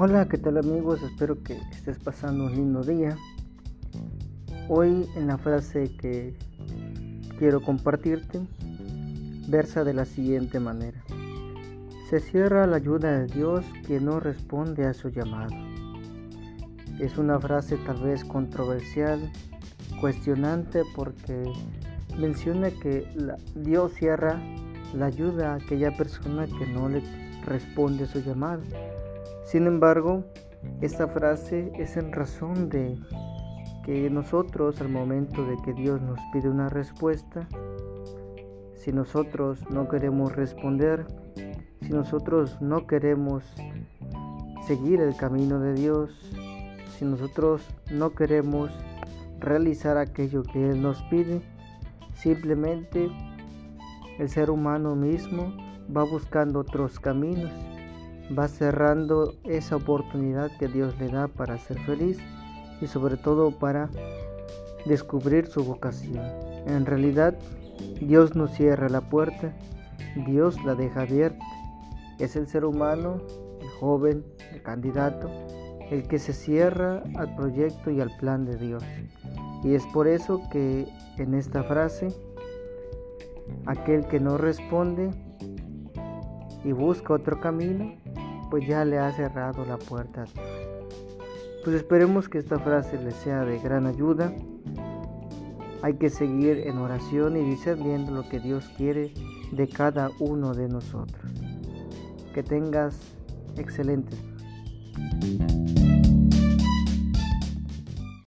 Hola, ¿qué tal amigos? Espero que estés pasando un lindo día. Hoy en la frase que quiero compartirte versa de la siguiente manera. Se cierra la ayuda de Dios quien no responde a su llamado. Es una frase tal vez controversial, cuestionante porque menciona que Dios cierra la ayuda a aquella persona que no le responde a su llamado. Sin embargo, esta frase es en razón de que nosotros al momento de que Dios nos pide una respuesta, si nosotros no queremos responder, si nosotros no queremos seguir el camino de Dios, si nosotros no queremos realizar aquello que Él nos pide, simplemente el ser humano mismo va buscando otros caminos va cerrando esa oportunidad que Dios le da para ser feliz y sobre todo para descubrir su vocación. En realidad, Dios no cierra la puerta, Dios la deja abierta. Es el ser humano, el joven, el candidato, el que se cierra al proyecto y al plan de Dios. Y es por eso que en esta frase, aquel que no responde y busca otro camino, pues ya le ha cerrado la puerta a Dios. Pues esperemos que esta frase le sea de gran ayuda. Hay que seguir en oración y discerniendo lo que Dios quiere de cada uno de nosotros. Que tengas excelente.